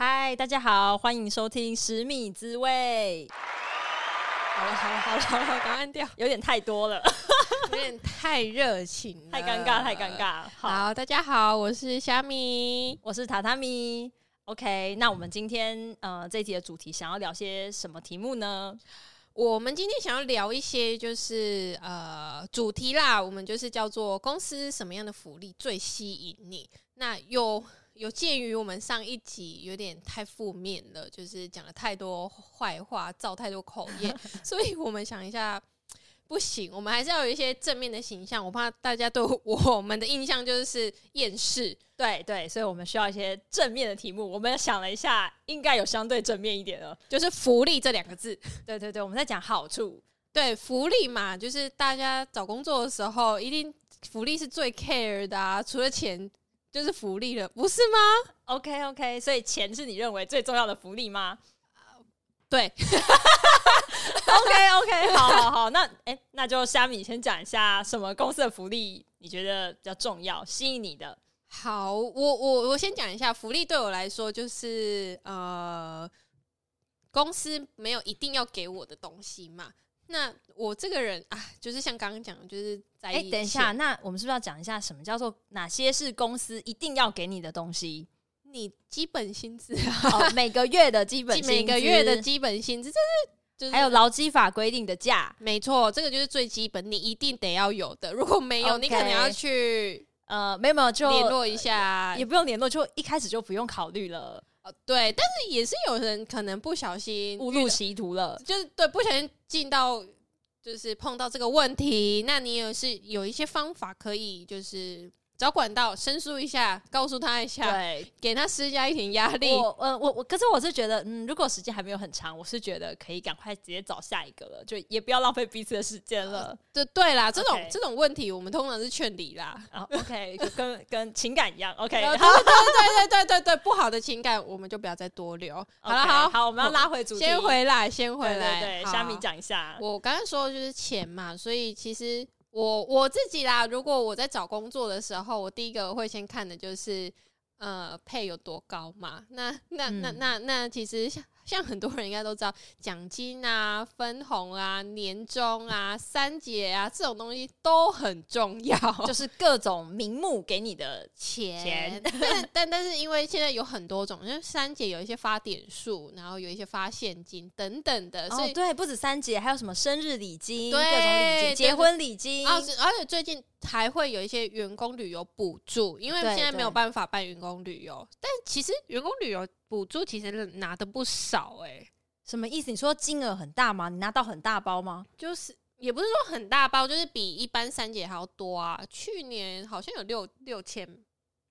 嗨，大家好，欢迎收听十米滋味。好了好了好了好了，赶快按掉，有点太多了，有点太热情，太尴尬太尴尬。好，好，大家好，我是虾米，我是榻榻米。OK，那我们今天呃这一集的主题想要聊些什么题目呢？我们今天想要聊一些就是呃主题啦，我们就是叫做公司什么样的福利最吸引你？那有有鉴于我们上一集有点太负面了，就是讲了太多坏话，造太多口业，所以我们想一下。不行，我们还是要有一些正面的形象。我怕大家对我 们的印象就是厌世，对对，所以我们需要一些正面的题目。我们想了一下，应该有相对正面一点的，就是福利这两个字。对对对，我们在讲好处，对福利嘛，就是大家找工作的时候，一定福利是最 care 的啊。除了钱，就是福利了，不是吗？OK OK，所以钱是你认为最重要的福利吗？对。OK OK，好好好，那哎、欸，那就虾米先讲一下什么公司的福利你觉得比较重要，吸引你的。好，我我我先讲一下福利，对我来说就是呃，公司没有一定要给我的东西嘛。那我这个人啊，就是像刚刚讲的，就是在哎、欸，等一下，那我们是不是要讲一下什么叫做哪些是公司一定要给你的东西？你基本薪资啊、哦，每个月的基本每个月的基本薪资，这是。就是、还有劳基法规定的假，没错，这个就是最基本，你一定得要有的。如果没有，okay, 你可能要去呃，没有没有，就联络一下，也不用联络，就一开始就不用考虑了。呃，对，但是也是有人可能不小心误入歧途了，就是对，不小心进到，就是碰到这个问题，那你也是有一些方法可以，就是。找管道申诉一下，告诉他一下，对，给他施加一点压力。我，呃，我，我，可是我是觉得，嗯，如果时间还没有很长，我是觉得可以赶快直接找下一个了，就也不要浪费彼此的时间了。对、呃、对啦，这种、okay. 这种问题，我们通常是劝离啦。哦、OK，就跟跟情感一样。OK，对对对对对对对，不好的情感我们就不要再多留。好了，好好，我们要拉回主题，先回来，先回来。对，虾米讲一下。我刚刚说的就是钱嘛，所以其实。我我自己啦，如果我在找工作的时候，我第一个会先看的就是，呃，pay 有多高嘛。那那那那那，其实像像很多人应该都知道，奖金啊、分红啊、年终啊、三节啊这种东西都很重要，就是各种名目给你的钱。钱 但但但是因为现在有很多种，因为三节有一些发点数，然后有一些发现金等等的，所以、哦、对，不止三节，还有什么生日礼金、各种礼金、结婚礼金。而且最近还会有一些员工旅游补助，因为现在没有办法办员工旅游，但其实员工旅游补助其实拿的不少哎、欸，什么意思？你说金额很大吗？你拿到很大包吗？就是也不是说很大包，就是比一般三姐还要多啊。去年好像有六六千。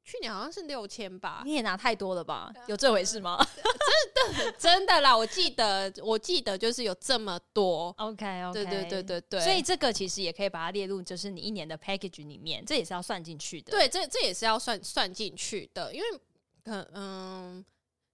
去年好像是六千吧，你也拿太多了吧？有这回事吗？真的真的啦，我记得我记得就是有这么多。OK OK，对对对对对，所以这个其实也可以把它列入，就是你一年的 package 里面，这也是要算进去的。对，这这也是要算算进去的，因为嗯嗯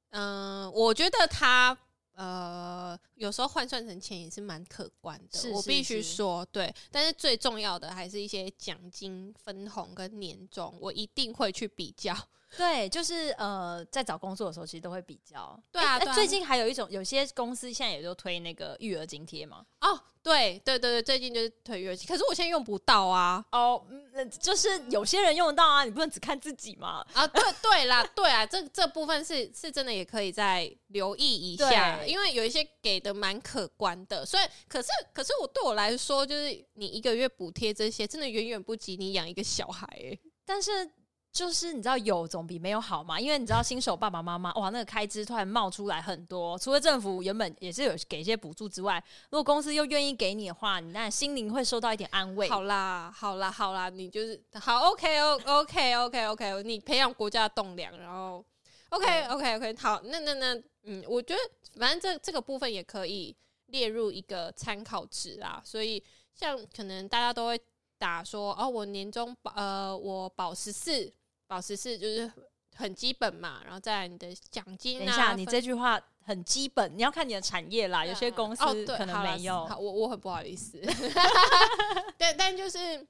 嗯，我觉得它。呃，有时候换算成钱也是蛮可观的，是是是，我必须说，对。但是最重要的还是一些奖金、分红跟年终，我一定会去比较。对，就是呃，在找工作的时候，其实都会比较。对啊，最近还有一种，有些公司现在也都推那个育儿津贴嘛。哦，对对对对，最近就是推育儿津，可是我现在用不到啊。哦，嗯，就是有些人用得到啊，你不能只看自己嘛。啊，对对啦，对啊，这这部分是是真的，也可以再留意一下，因为有一些给的蛮可观的。所以，可是可是我对我来说，就是你一个月补贴这些，真的远远不及你养一个小孩欸。但是。就是你知道有总比没有好嘛，因为你知道新手爸爸妈妈哇，那个开支突然冒出来很多，除了政府原本也是有给一些补助之外，如果公司又愿意给你的话，你那心灵会受到一点安慰。好啦，好啦，好啦，你就是好，OK，OK，OK，OK，OK，你培养国家的栋梁，然后 OK，OK，OK，好，那那那，嗯，我觉得反正这这个部分也可以列入一个参考值啊，所以像可能大家都会打说哦，我年终保呃，我保十四。保持是就是很基本嘛，然后再来你的奖金、啊。等一下，你这句话很基本，你要看你的产业啦。啊、有些公司可能没有。哦、好，我我很不好意思。对，但就是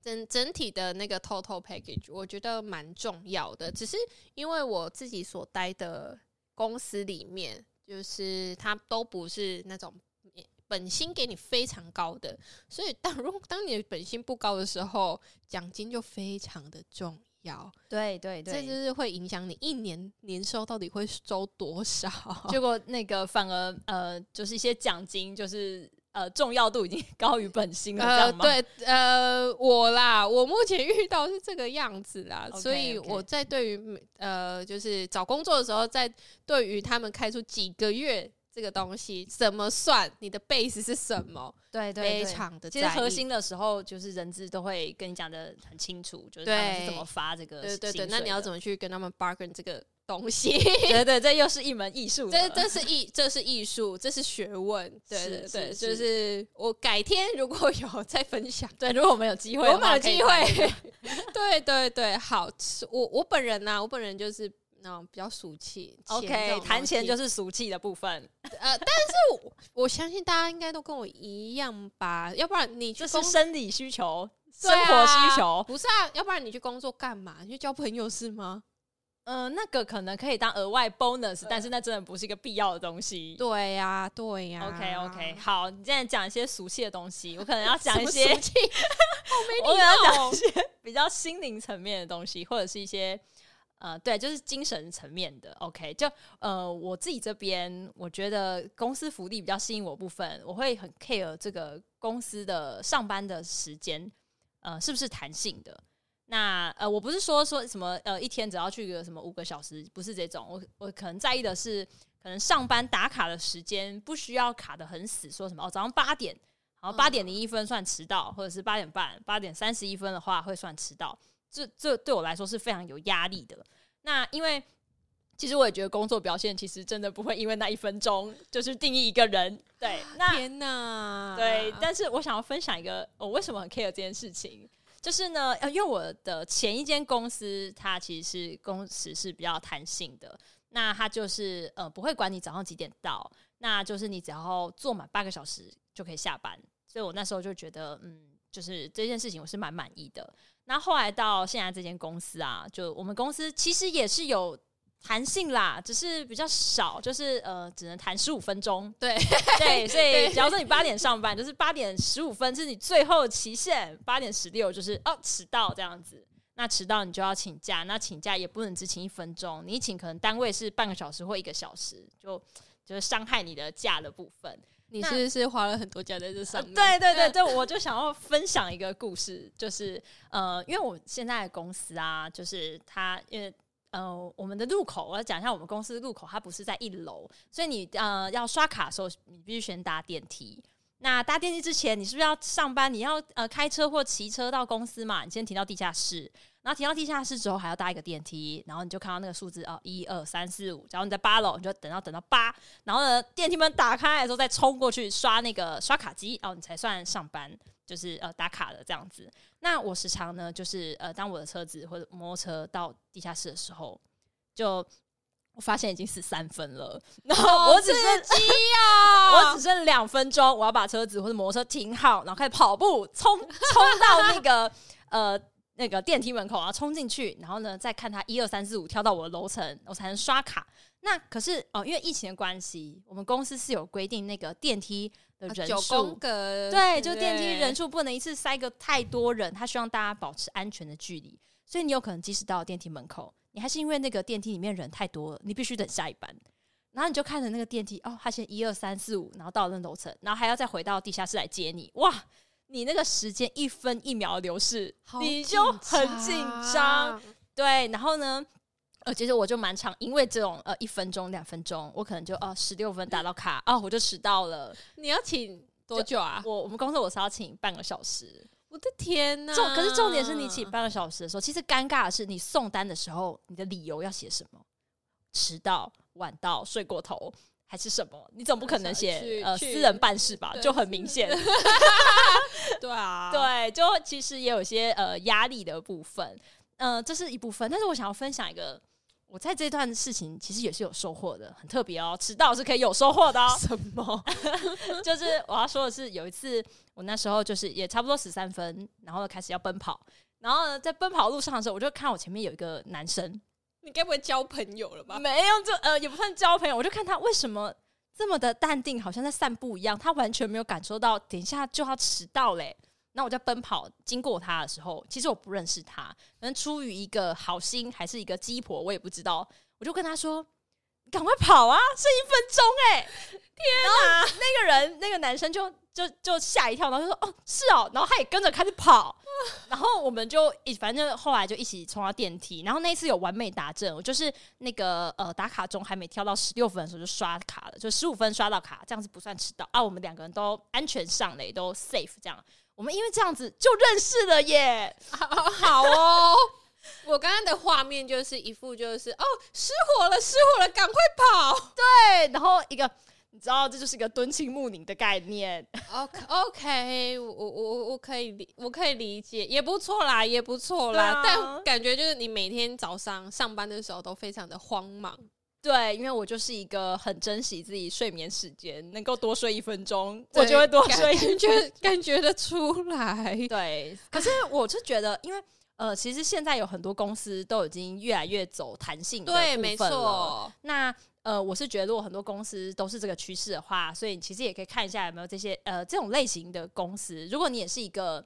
整整体的那个 total package，我觉得蛮重要的。只是因为我自己所待的公司里面，就是他都不是那种本薪给你非常高的，所以当如当你的本薪不高的时候，奖金就非常的重要。对对对，这就是会影响你一年年收到底会收多少。结果那个反而呃，就是一些奖金就是。呃，重要度已经 高于本薪了，呃，对，呃，我啦，我目前遇到是这个样子啦，okay, 所以我在对于呃，就是找工作的时候，在对于他们开出几个月这个东西怎么算，你的 base 是什么？对，对，对，非常的。其实核心的时候，就是人资都会跟你讲的很清楚，就是他们是怎么发这个，对对对，那你要怎么去跟他们 bargain 这个？东西，对 对，这又是一门艺术。这这是艺，这是艺术，这是学问。对对对，就是我改天如果有再分享。对，如果我们有机会，我们有机会。对对对，好，我我本人呢，我本人就是那种比较俗气。OK，谈钱就是俗气的部分。呃，但是我我相信大家应该都跟我一样吧，要不然你就是生理需求、生活需求，不是啊？要不然你去工作干嘛？你去交朋友是吗？嗯、呃，那个可能可以当额外 bonus，但是那真的不是一个必要的东西。对呀、啊，对呀、啊。OK OK，好，你现在讲一些俗气的东西，我可能要讲一些 我可能要讲一些比较心灵层面的东西，或者是一些呃，对，就是精神层面的。OK，就呃，我自己这边，我觉得公司福利比较吸引我部分，我会很 care 这个公司的上班的时间，呃，是不是弹性的。那呃，我不是说说什么呃，一天只要去个什么五个小时，不是这种。我我可能在意的是，可能上班打卡的时间不需要卡得很死，说什么哦，早上八点，然后八点零一分算迟到，嗯，或者是八点半、八点三十一分的话会算迟到。这这对我来说是非常有压力的。那因为其实我也觉得工作表现其实真的不会因为那一分钟就是定义一个人。对，那天哪，对。但是我想要分享一个，我为什么很 care 这件事情。就是呢，呃，因为我的前一间公司，它其实是工时是比较弹性的，那它就是呃不会管你早上几点到，那就是你只要做满八个小时就可以下班，所以我那时候就觉得，嗯，就是这件事情我是蛮满意的。那后来到现在这间公司啊，就我们公司其实也是有。弹性啦，只是比较少，就是呃，只能弹十五分钟。对对，所以假如说你八点上班，就是八点十五分是你最后期限，八点十六就是哦迟到这样子。那迟到你就要请假，那请假也不能只请一分钟，你一请可能单位是半个小时或一个小时，就就是伤害你的假的部分。你是不是花了很多家在这上面？对对对对，我就想要分享一个故事，就是呃，因为我现在的公司啊，就是它因为。呃，我们的入口，我要讲一下我们公司的入口，它不是在一楼，所以你呃要刷卡的时候，你必须先搭电梯。那搭电梯之前，你是不是要上班？你要呃开车或骑车到公司嘛？你先停到地下室，然后停到地下室之后，还要搭一个电梯，然后你就看到那个数字哦，一二三四五。然后你在八楼，你就等到等到八，然后呢电梯门打开的时候再冲过去刷那个刷卡机哦，你才算上班。就是呃打卡的这样子，那我时常呢，就是呃当我的车子或者摩托车到地下室的时候，就我发现已经是三分了，然后我只剩 我只剩两分钟，我要把车子或者摩托车停好，然后开始跑步冲冲到那个呃那个电梯门口，然后冲进去，然后呢再看他一二三四五跳到我的楼层，我才能刷卡。那可是哦、呃，因为疫情的关系，我们公司是有规定那个电梯的。人数，对，就电梯人数不能一次塞个太多人，他希望大家保持安全的距离，所以你有可能即使到电梯门口，你还是因为那个电梯里面人太多了，你必须等下一班，然后你就看着那个电梯，哦，他先一二三四五，然后到了那楼层，然后还要再回到地下室来接你，哇，你那个时间一分一秒的流逝，你就很紧张，对，然后呢？呃，其实我就蛮长，因为这种呃一分钟、两分钟，我可能就哦十六分打到卡，哦我就迟到了。你要请多久啊？我我们公司我是要请半个小时。我的天哪！重可是重点是你请半个小时的时候，其实尴尬的是你送单的时候，你的理由要写什么？迟到、晚到、睡过头，还是什么？你总不可能写呃私人办事吧？就很明显。对啊，对，就其实也有些呃压力的部分，嗯、呃，这是一部分。但是我想要分享一个。我在这段事情其实也是有收获的，很特别哦。迟到是可以有收获的哦。什么？就是我要说的是，有一次我那时候就是也差不多十三分，然后开始要奔跑，然后呢在奔跑路上的时候，我就看我前面有一个男生，你该不会交朋友了吧？没有，就呃也不算交朋友，我就看他为什么这么的淡定，好像在散步一样，他完全没有感受到等一下就要迟到嘞。那我在奔跑经过他的时候，其实我不认识他，可能出于一个好心还是一个鸡婆，我也不知道，我就跟他说。赶快跑啊！剩一分钟哎、欸！天哪！那个人，那个男生就就就吓一跳，然后就说：“哦，是哦。”然后他也跟着开始跑，然后我们就一反正后来就一起冲到电梯。然后那一次有完美达阵，我就是那个呃打卡钟还没跳到十六分的时候就刷卡了，就十五分刷到卡，这样子不算迟到啊。我们两个人都安全上了，也都 safe 这样。我们因为这样子就认识了耶，好，好哦。我刚刚的画面就是一副就是哦，失火了，失火了，赶快跑！对，然后一个你知道，这就是一个敦亲睦邻的概念。OK，OK，我我我我可以理，我可以理解，也不错啦，也不错啦。啊、但感觉就是你每天早上上班的时候都非常的慌忙。对，因为我就是一个很珍惜自己睡眠时间，能够多睡一分钟，我就会多睡一分钟。感觉 感觉得出来。对，可是我是觉得，因为。呃，其实现在有很多公司都已经越来越走弹性。对，没错。那呃，我是觉得如果很多公司都是这个趋势的话，所以其实也可以看一下有没有这些呃这种类型的公司。如果你也是一个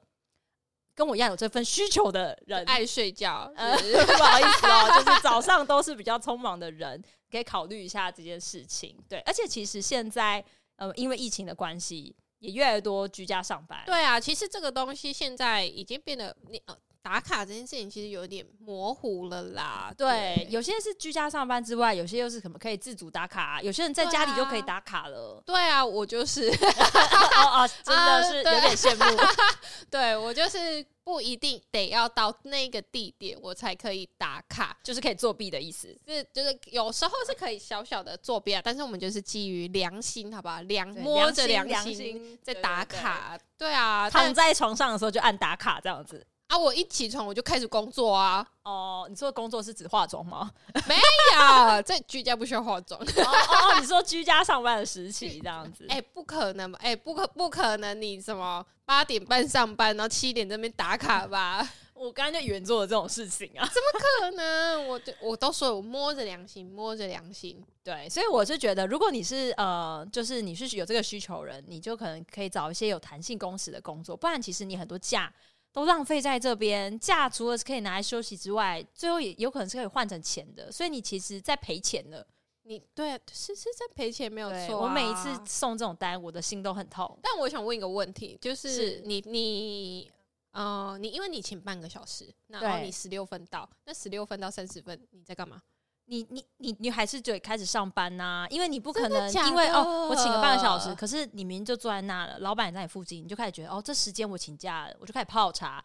跟我一样有这份需求的人，爱睡觉，呃，不好意思哦，就是早上都是比较匆忙的人，可以考虑一下这件事情。对，而且其实现在呃，因为疫情的关系，也越来越多居家上班。对啊，其实这个东西现在已经变得你呃。打卡这件事情其实有点模糊了啦。对，对有些是居家上班之外，有些又是可能可以自主打卡，有些人在家里就可以打卡了。对啊，我就是，哦哦，真的是有点羡慕。啊、对，对我就是不一定得要到那个地点我才可以打卡，就是可以作弊的意思。是，就是有时候是可以小小的作弊啊，但是我们就是基于良心，好不好？良摸着良心在打卡。对啊，躺在床上的时候就按打卡这样子。啊！我一起床我就开始工作啊！哦，你说的工作是指化妆吗？没有，在居家不需要化妆。哦哦，你说居家上班的时期这样子？哎、欸，不可能吧？哎、欸，不可不可能！你什么八点半上班，然后七点这边打卡吧？我刚刚就以为做了这种事情啊？怎么可能？我我都说我摸着良心，摸着良心。对，所以我是觉得，如果你是呃，就是你是有这个需求人，你就可能可以找一些有弹性工时的工作，不然其实你很多假。都浪费在这边，假除了是可以拿来休息之外，最后也有可能是可以换成钱的，所以你其实在赔钱了。你对，是是在赔钱，没有错啊。我每一次送这种单，我的心都很痛。但我想问一个问题，就是你是你呃，你因为你请半个小时，然后你十六分到，那十六分到三十分你在干嘛？你你你你还是得开始上班呐、啊，因为你不可能因为哦，我请个半个小时，可是你明明就坐在那了，老板也在你附近，你就开始觉得哦，这时间我请假了，我就开始泡茶，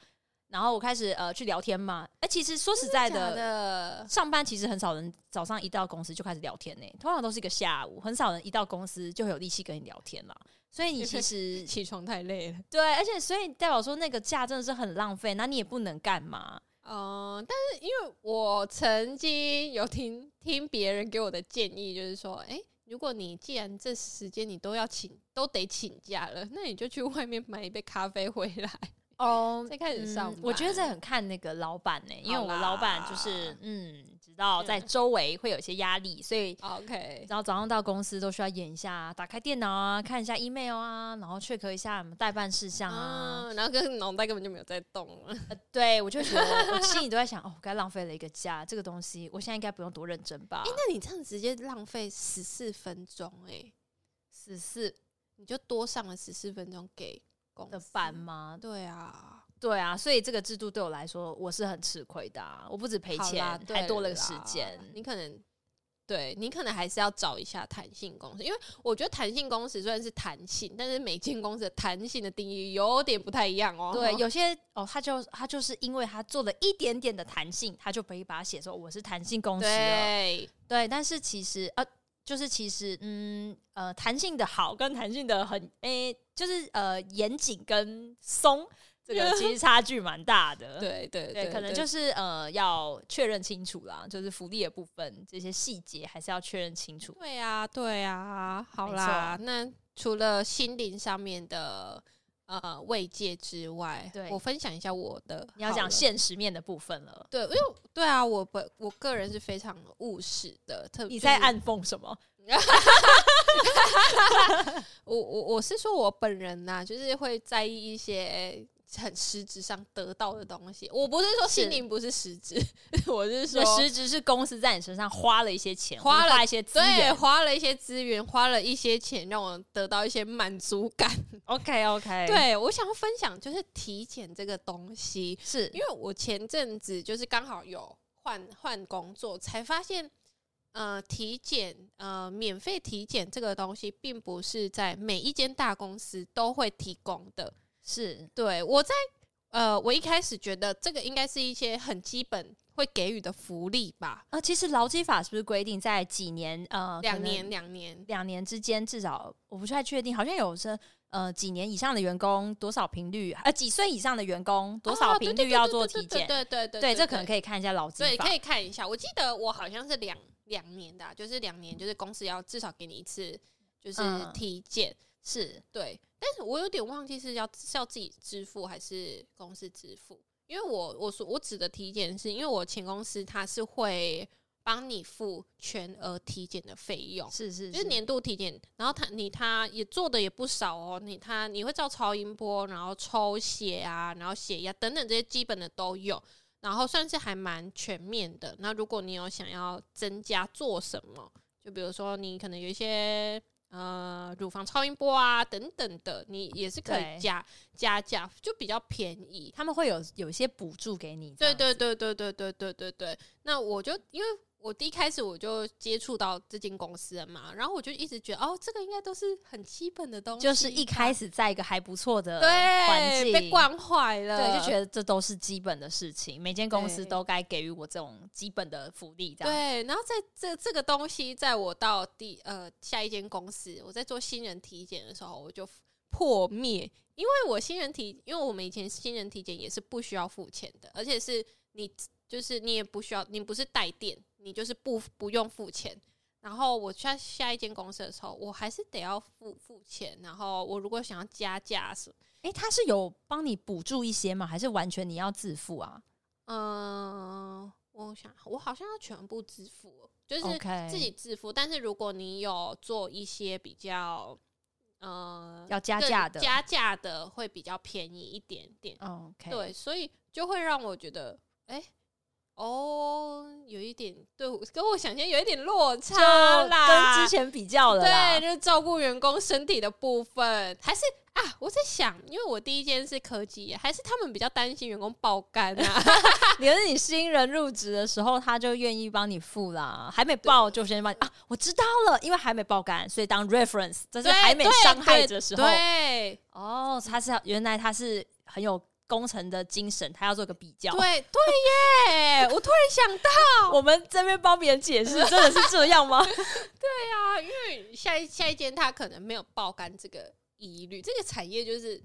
然后我开始呃去聊天嘛。哎、欸，其实说实在的，的上班其实很少人早上一到公司就开始聊天呢、欸，通常都是一个下午，很少人一到公司就会有力气跟你聊天了。所以你其实 起床太累了，对，而且所以代表说那个假真的是很浪费，那你也不能干嘛。嗯，但是因为我曾经有听听别人给我的建议，就是说，哎、欸，如果你既然这时间你都要请，都得请假了，那你就去外面买一杯咖啡回来。哦，再开始上班。我觉得这很看那个老板呢、欸，因为我老板就是嗯，知道在周围会有一些压力，所以 OK。然后早上到公司都需要演一下，打开电脑啊，看一下 email 啊，然后 check 一下什么待办事项啊，啊，然后跟脑袋根本就没有在动了。呃、对，我就觉得我心里都在想，哦，该浪费了一个假，这个东西我现在应该不用多认真吧？哎、欸，那你这样直接浪费十四分钟、欸，哎，十四，你就多上了十四分钟给。的班吗？对啊，对啊，所以这个制度对我来说，我是很吃亏的、啊。我不止赔钱，还多了个时间。你可能，对你可能还是要找一下弹性公司，因为我觉得弹性公司虽然是弹性，但是每间公司的弹性的定义有点不太一样哦。对，有 些哦，他就他就是因为他做了一点点的弹性，他就可以把它写说我是弹性公司。对，对，但是其实呃。就是其实，嗯呃，弹性的好跟弹性的很，诶、欸，就是呃，严谨跟松，这个其实差距蛮大的。对对对，对，可能就是呃，要确认清楚啦，就是福利的部分，这些细节还是要确认清楚。对啊，对啊，好啦，那除了心灵上面的。呃慰藉之外，对我分享一下我的，你要讲现实面的部分了。对，因为对啊，我本我个人是非常务实的，特别你在暗讽什么？我我我是说我本人呐、啊，就是会在意一些。很实质上得到的东西，我不是说心灵不是实质，是 我是说实质是公司在你身上花了一些钱，花了花一些资源，对，花了一些资源，花了一些钱，让我得到一些满足感。OK OK，对，我想要分享就是体检这个东西，是因为我前阵子就是刚好有换换工作，才发现呃体检呃免费体检这个东西，并不是在每一间大公司都会提供的。是对，我在呃，我一开始觉得这个应该是一些很基本会给予的福利吧。呃，其实劳基法是不是规定在几年呃两年两年两年之间，至少我不太确定，好像有是呃几年以上的员工多少频率，呃几岁以上的员工多少频率要做体检？对对对对，这可能可以看一下劳基法，对，可以看一下。我记得我好像是两两年的，就是两年，就是公司要至少给你一次，就是体检。是对，但是我有点忘记是要是要自己支付还是公司支付，因为我我说我指的体检是因为我前公司它是会帮你付全额体检的费用，是，是是，就是年度体检，然后他你他也做的也不少哦，你他你会照超音波，然后抽血啊，然后血压等等这些基本的都有，然后算是还蛮全面的。那如果你有想要增加做什么，就比如说你可能有一些。呃，乳房超音波啊，等等的，你也是可以加加价，就比较便宜。他们会有有一些补助给你。对对对对对对对对对。那我就因为。我第一开始我就接触到这间公司了嘛，然后我就一直觉得哦，这个应该都是很基本的东西，就是一开始在一个还不错的环境被惯坏了，对，就觉得这都是基本的事情，每间公司都该给予我这种基本的福利，这样。对，然后在这这个东西，在我到第呃下一间公司，我在做新人体检的时候，我就破灭，因为我新人体，因为我们以前新人体检也是不需要付钱的，而且是你就是你也不需要，你不是带电。你就是不不用付钱，然后我下下一间公司的时候，我还是得要付付钱。然后我如果想要加价什么，诶，他是有帮你补助一些吗？还是完全你要自付啊？嗯、呃，我想我好像要全部自付，就是自己自付。但是如果你有做一些比较呃要加价的，加价的会比较便宜一点点。OK，对，所以就会让我觉得，诶。哦，有一点对，跟我想象有一点落差啦，跟之前比较了，对，就是照顾员工身体的部分，还是啊，我在想，因为我第一间是科技，还是他们比较担心员工爆肝啊？你是你新人入职的时候，他就愿意帮你付啦，还没爆就先帮你啊，我知道了，因为还没爆肝，所以当 reference，这是还没伤害的时候，对，对哦，他是原来他是很有。工程的精神，他要做个比较。对对耶，我突然想到，我们这边帮别人解释，真的是这样吗？对呀、啊，因为下一下一间他可能没有爆肝这个疑虑，这个产业就是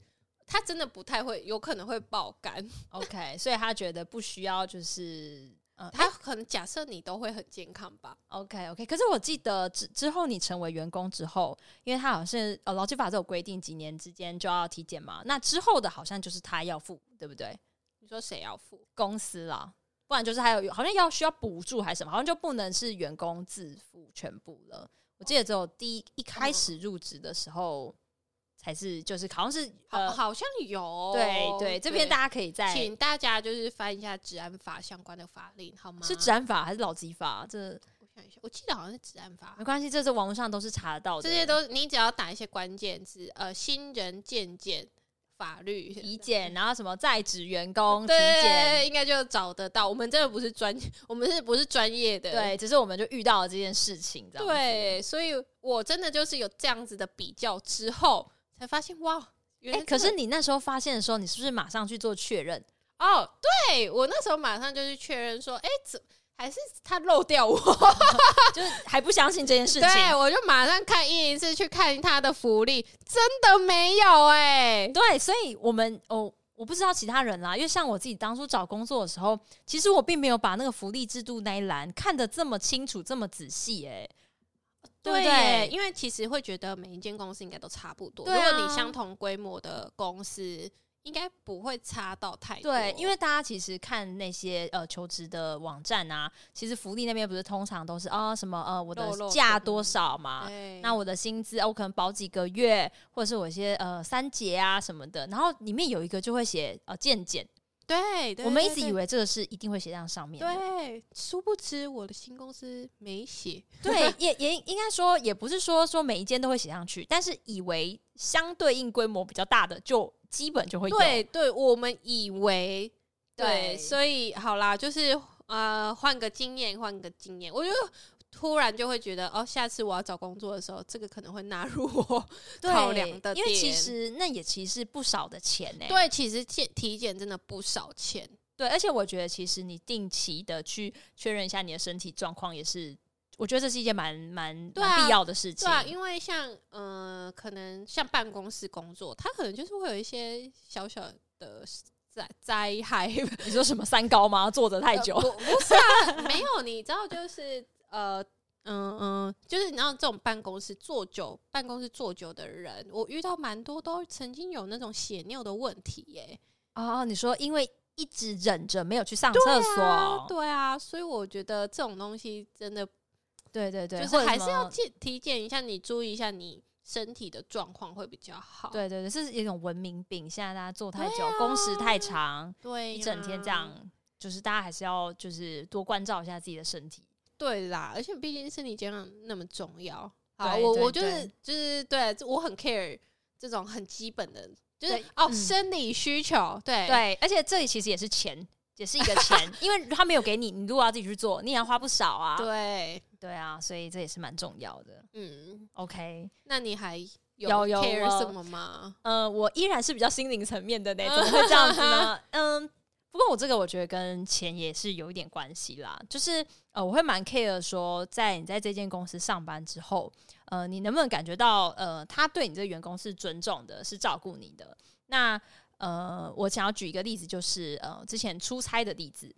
他真的不太会，有可能会爆肝。OK，所以他觉得不需要就是。嗯，他可能假设你都会很健康吧。OK OK，可是我记得之之后你成为员工之后，因为他好像是呃劳基法都有规定，几年之间就要体检嘛。那之后的好像就是他要付，对不对？你说谁要付？公司啦，不然就是还有好像要需要补助还是什么，好像就不能是员工自付全部了。我记得只有第一一开始入职的时候。还是就是好像是好，好像有对对，这边大家可以再请大家就是翻一下治安法相关的法令好吗？是治安法还是老基法？这我想一下，我记得好像是治安法，没关系，这是网络上都是查得到的。这些都你只要打一些关键字，呃，新人健检法律体检，然后什么在职员工 体检，应该就找得到。我们真的不是专，我们是不是专业的？对，只是我们就遇到了这件事情，对，所以我真的就是有这样子的比较之后。才发现哇，原来、欸、可是你那时候发现的时候，你是不是马上去做确认？哦，对，我那时候马上就去确认说，哎、欸，怎还是他漏掉我，就是还不相信这件事情。对，我就马上看一次去看他的福利，真的没有哎、欸。对，所以我们哦，我不知道其他人啦，因为像我自己当初找工作的时候，其实我并没有把那个福利制度那一栏看得这么清楚、这么仔细哎、欸。对不对？因为其实会觉得每一间公司应该都差不多。啊，如果你相同规模的公司。应该不会差到太多。对，因为大家其实看那些呃求职的网站啊，其实福利那边不是通常都是啊、哦、什么呃我的价多少嘛，那我的薪资、哦、我可能保几个月，或者是我一些呃三节啊什么的，然后里面有一个就会写呃健检。对，对，我们一直以为这个是一定会写在上面，对，殊不知我的新公司没写。对，也也应该说，也不是说说每一间都会写上去，但是以为相对应规模比较大的，就基本就会有。对，对，我们以为，对，对所以好啦，就是呃，换个经验，换个经验，我觉得。突然就会觉得哦，下次我要找工作的时候，这个可能会纳入我 考量的。因为其实那也其实不少的钱呢。对，其实体体检真的不少钱。对，而且我觉得其实你定期的去确认一下你的身体状况，也是我觉得这是一件蛮蛮蛮必要的事情。对啊，因为像呃，可能像办公室工作，它可能就是会有一些小小的灾灾害。你说什么三高吗？坐着太久？呃、不是啊，没有。你知道就是。呃，嗯嗯，就是你知道这种办公室坐久，办公室坐久的人，我遇到蛮多都曾经有那种血尿的问题耶。哦，你说因为一直忍着没有去上厕所。对啊，对啊，所以我觉得这种东西真的，对对对，就是还是要体体检一下，你注意一下你身体的状况会比较好。对对对，是一种文明病，现在大家坐太久，啊、工时太长，对、啊，一整天这样，就是大家还是要就是多关照一下自己的身体。对啦，而且毕竟身体健康那么重要。好，我我就是就是对，我很 care 这种很基本的，就是哦、嗯，生理需求。对对，而且这里其实也是钱，也是一个钱，因为他没有给你，你如果要自己去做，你也要花不少啊。对对啊，所以这也是蛮重要的。嗯，OK，那你还有有 care 什么吗？呃，我依然是比较心灵层面的那种，会这样子呢？嗯。不过我这个我觉得跟钱也是有一点关系啦，就是呃，我会蛮 care 说，在你在这间公司上班之后，呃，你能不能感觉到呃，他对你这个员工是尊重的，是照顾你的？那呃，我想要举一个例子，就是呃，之前出差的例子。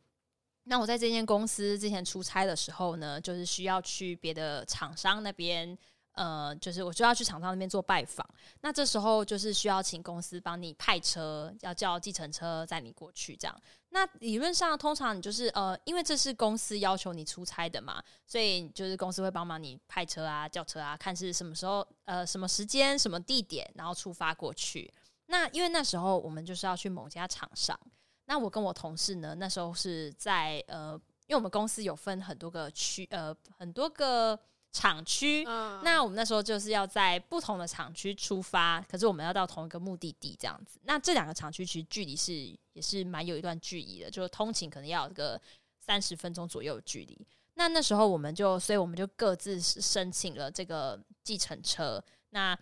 那我在这间公司之前出差的时候呢，就是需要去别的厂商那边。呃，就是我就要去厂商那边做拜访，那这时候就是需要请公司帮你派车，要叫计程车载你过去这样。那理论上，通常你就是呃，因为这是公司要求你出差的嘛，所以就是公司会帮忙你派车啊、叫车啊，看是什么时候、呃，什么时间、什么地点，然后出发过去。那因为那时候我们就是要去某家厂商，那我跟我同事呢，那时候是在呃，因为我们公司有分很多个区，呃，很多个。厂区，那我们那时候就是要在不同的厂区出发，可是我们要到同一个目的地这样子。那这两个厂区其实距离是也是蛮有一段距离的，就是通勤可能要有个三十分钟左右的距离。那那时候我们就，所以我们就各自申请了这个计程车，那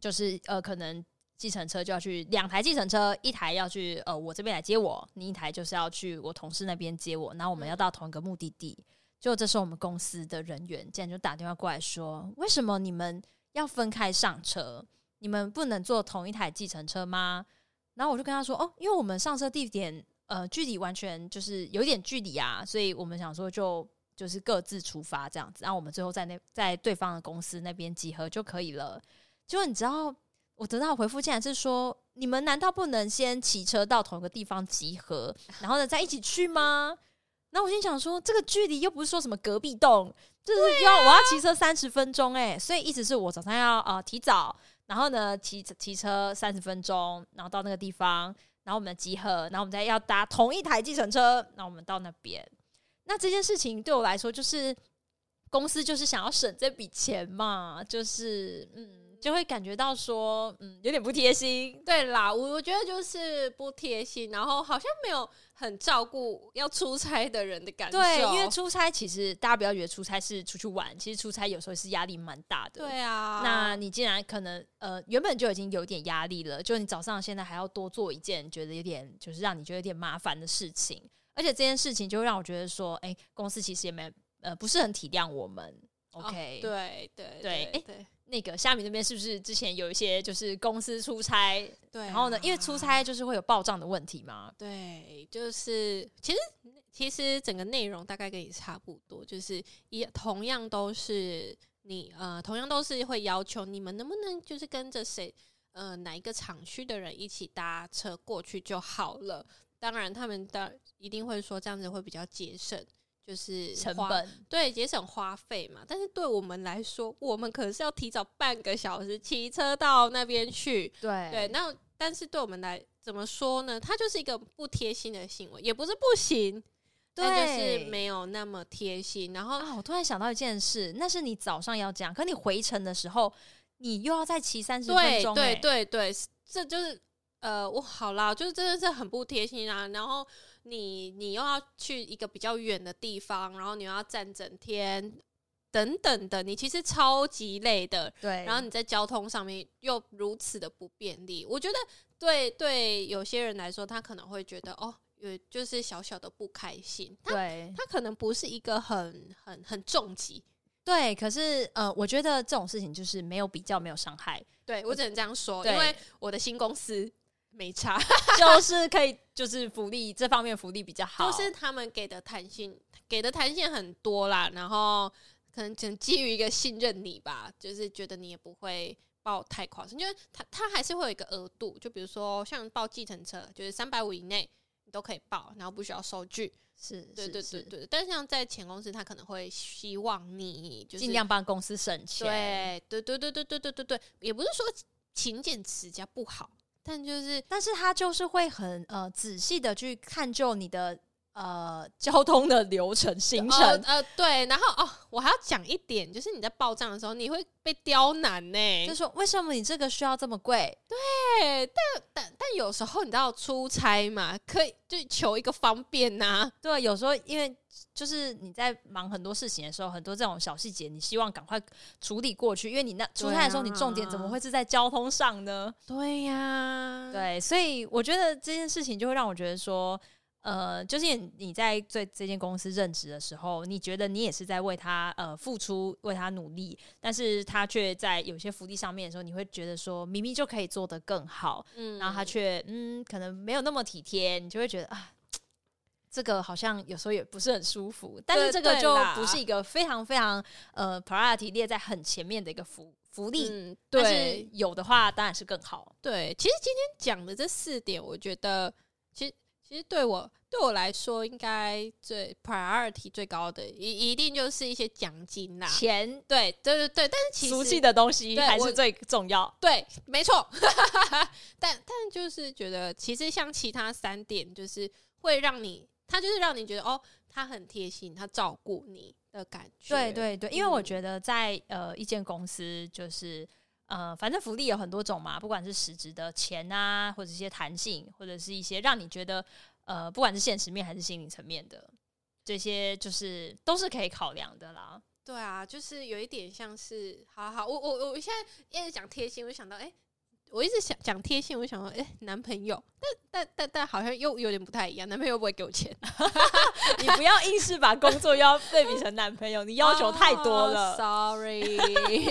就是呃，可能计程车就要去两台计程车，一台要去呃我这边来接我，另一台就是要去我同事那边接我，然后我们要到同一个目的地。就这时候，我们公司的人员竟然就打电话过来说：“为什么你们要分开上车？你们不能坐同一台计程车吗？”然后我就跟他说：“哦，因为我们上车地点呃距离完全就是有点距离啊，所以我们想说就就是各自出发这样子，然后我们最后在那在对方的公司那边集合就可以了。”结果你知道我得到回复竟然是说：“你们难道不能先骑车到同一个地方集合，然后呢再一起去吗？”那我心想说，这个距离又不是说什么隔壁栋，就是要我要骑车三十分钟哎、所以意思是我早上要呃提早，然后呢骑骑车三十分钟，然后到那个地方，然后我们集合，然后我们再要搭同一台计程车，那我们到那边。那这件事情对我来说，就是公司就是想要省这笔钱嘛，就是嗯。就会感觉到说，嗯，有点不贴心。对啦，我我觉得就是不贴心，然后好像没有很照顾要出差的人的感受。对，因为出差其实大家不要觉得出差是出去玩，其实出差有时候是压力蛮大的。对啊，那你既然可能呃原本就已经有点压力了，就你早上现在还要多做一件觉得有点就是让你觉得有点麻烦的事情，而且这件事情就会让我觉得说，哎，公司其实也没呃不是很体谅我们。OK，、哦、对对对，哎。对那个虾米那边是不是之前有一些就是公司出差，对、啊，然后呢，因为出差就是会有报账的问题嘛，对，就是其实其实整个内容大概跟你差不多，就是一同样都是你呃，同样都是会要求你们能不能就是跟着谁呃哪一个厂区的人一起搭车过去就好了。当然，他们的一定会说这样子会比较节省，就是成本，对，节省花费嘛。但是对我们来说，我们可是要提早半个小时骑车到那边去。对对，那但是对我们来怎么说呢？它就是一个不贴心的行为，也不是不行。对，就是没有那么贴心。然后啊，我突然想到一件事，那是你早上要这样，可你回程的时候，你又要再骑三十分钟，欸。对对对对，这就是呃，我好啦，就是真的是很不贴心啊。然后你你又要去一个比较远的地方，然后你又要站整天，等等的，你其实超级累的。对，然后你在交通上面又如此的不便利，我觉得对对，有些人来说，他可能会觉得哦。有，就是小小的不开心。对，他可能不是一个很很很重疾。对，可是呃，我觉得这种事情就是没有比较，没有伤害。对，我只能这样说，因为我的新公司没差，就是可以，就是福利这方面福利比较好，就是他们给的弹性，给的弹性很多啦。然后可能只基于一个信任你吧，就是觉得你也不会报太夸张，因为他他还是会有一个额度，就比如说像报计程车，就是三百五以内你。都可以报，然后不需要收据，是，对对对对。但是像在前公司，他可能会希望你就是尽量帮公司省钱，对对对对对对对对对。也不是说勤俭持家不好，但就是，但是他就是会很呃仔细的去看就你的。呃，交通的流程行程，呃，呃，对，然后哦，我还要讲一点，就是你在报账的时候，你会被刁难呢，就说为什么你这个需要这么贵？对，但但但有时候你知道出差嘛，可以就求一个方便呐，啊，对，有时候因为就是你在忙很多事情的时候，很多这种小细节，你希望赶快处理过去，因为你那出差的时候，你重点怎么会是在交通上呢？对呀，对，所以我觉得这件事情就会让我觉得说。呃，就是你在这这间公司任职的时候，你觉得你也是在为他呃付出，为他努力，但是他却在有些福利上面的时候，你会觉得说明明就可以做得更好，嗯，然后他却嗯可能没有那么体贴，你就会觉得啊，这个好像有时候也不是很舒服。但是这个就不是一个非常非常呃 priority 列在很前面的一个福福利，嗯，对，但是有的话当然是更好。对，其实今天讲的这四点，我觉得其实。其实对我对我来说，应该最 priority 最高的一一定就是一些奖金啦，钱，对对对对，但是其实熟悉的东西还是最重要，对，没错。但但就是觉得，其实像其他三点，就是会让你，他就是让你觉得哦，他很贴心，他照顾你的感觉。对对对，因为我觉得在呃一间公司就是。呃，反正福利有很多种嘛，不管是实质的钱啊，或者一些弹性，或者是一些让你觉得呃，不管是现实面还是心理层面的，这些就是都是可以考量的啦。对啊，就是有一点像是，好好，我我我现在一直讲贴心，我就想到，哎、我一直想讲贴心，我就想说，哎、欸，男朋友，但但但但好像又有点不太一样，男朋友不会给我钱，你不要硬是把工作要对比成男朋友，你要求太多了。Oh, sorry，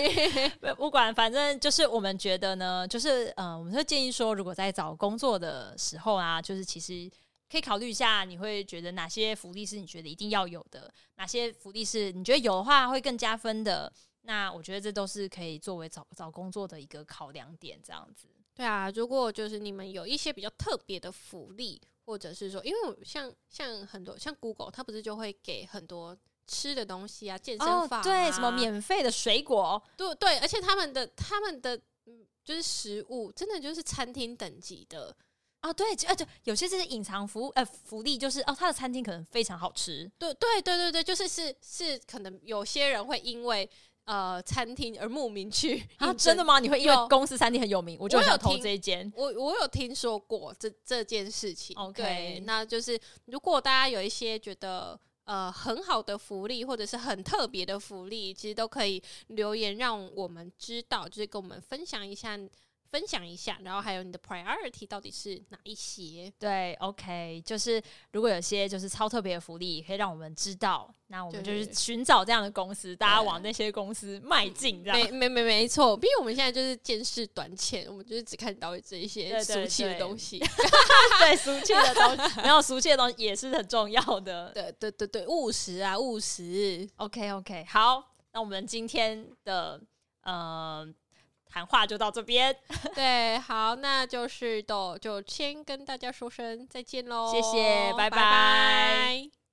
不管，反正就是我们觉得呢，就是呃，我们会建议说，如果在找工作的时候啊，就是其实可以考虑一下，你会觉得哪些福利是你觉得一定要有的，哪些福利是你觉得有的话会更加分的。那我觉得这都是可以作为找找工作的一个考量点，这样子。对啊，如果就是你们有一些比较特别的福利，或者是说，因为像像很多像 Google，它不是就会给很多吃的东西啊，健身房啊，哦，对，什么免费的水果，对对，而且他们的他们的嗯，就是食物真的就是餐厅等级的啊，对，而且有些这些隐藏服务呃福利，就是哦，他的餐厅可能非常好吃，对对对对对，就是是是，可能有些人会因为。呃，餐厅而慕名去啊？真的吗？你会因为公司餐厅很有名，我就想投这一间。我我有听说过这这件事情。OK，对，那就是如果大家有一些觉得呃很好的福利，或者是很特别的福利，其实都可以留言让我们知道，就是跟我们分享一下。分享一下，然后还有你的 priority 到底是哪一些？对，OK，就是如果有些就是超特别的福利，可以让我们知道，那我们就是寻找这样的公司，大家往那些公司迈进，这样。没没没没错，因为我们现在就是见识短浅，我们就是只看到这一些俗气的东西。对，俗气的东西，然后俗气的东西也是很重要的。对对对对，务实啊，务实。OK OK，好。那我们今天的呃谈话就到这边。对，好，那就是都就先跟大家说声再见喽，谢谢，拜拜。拜拜。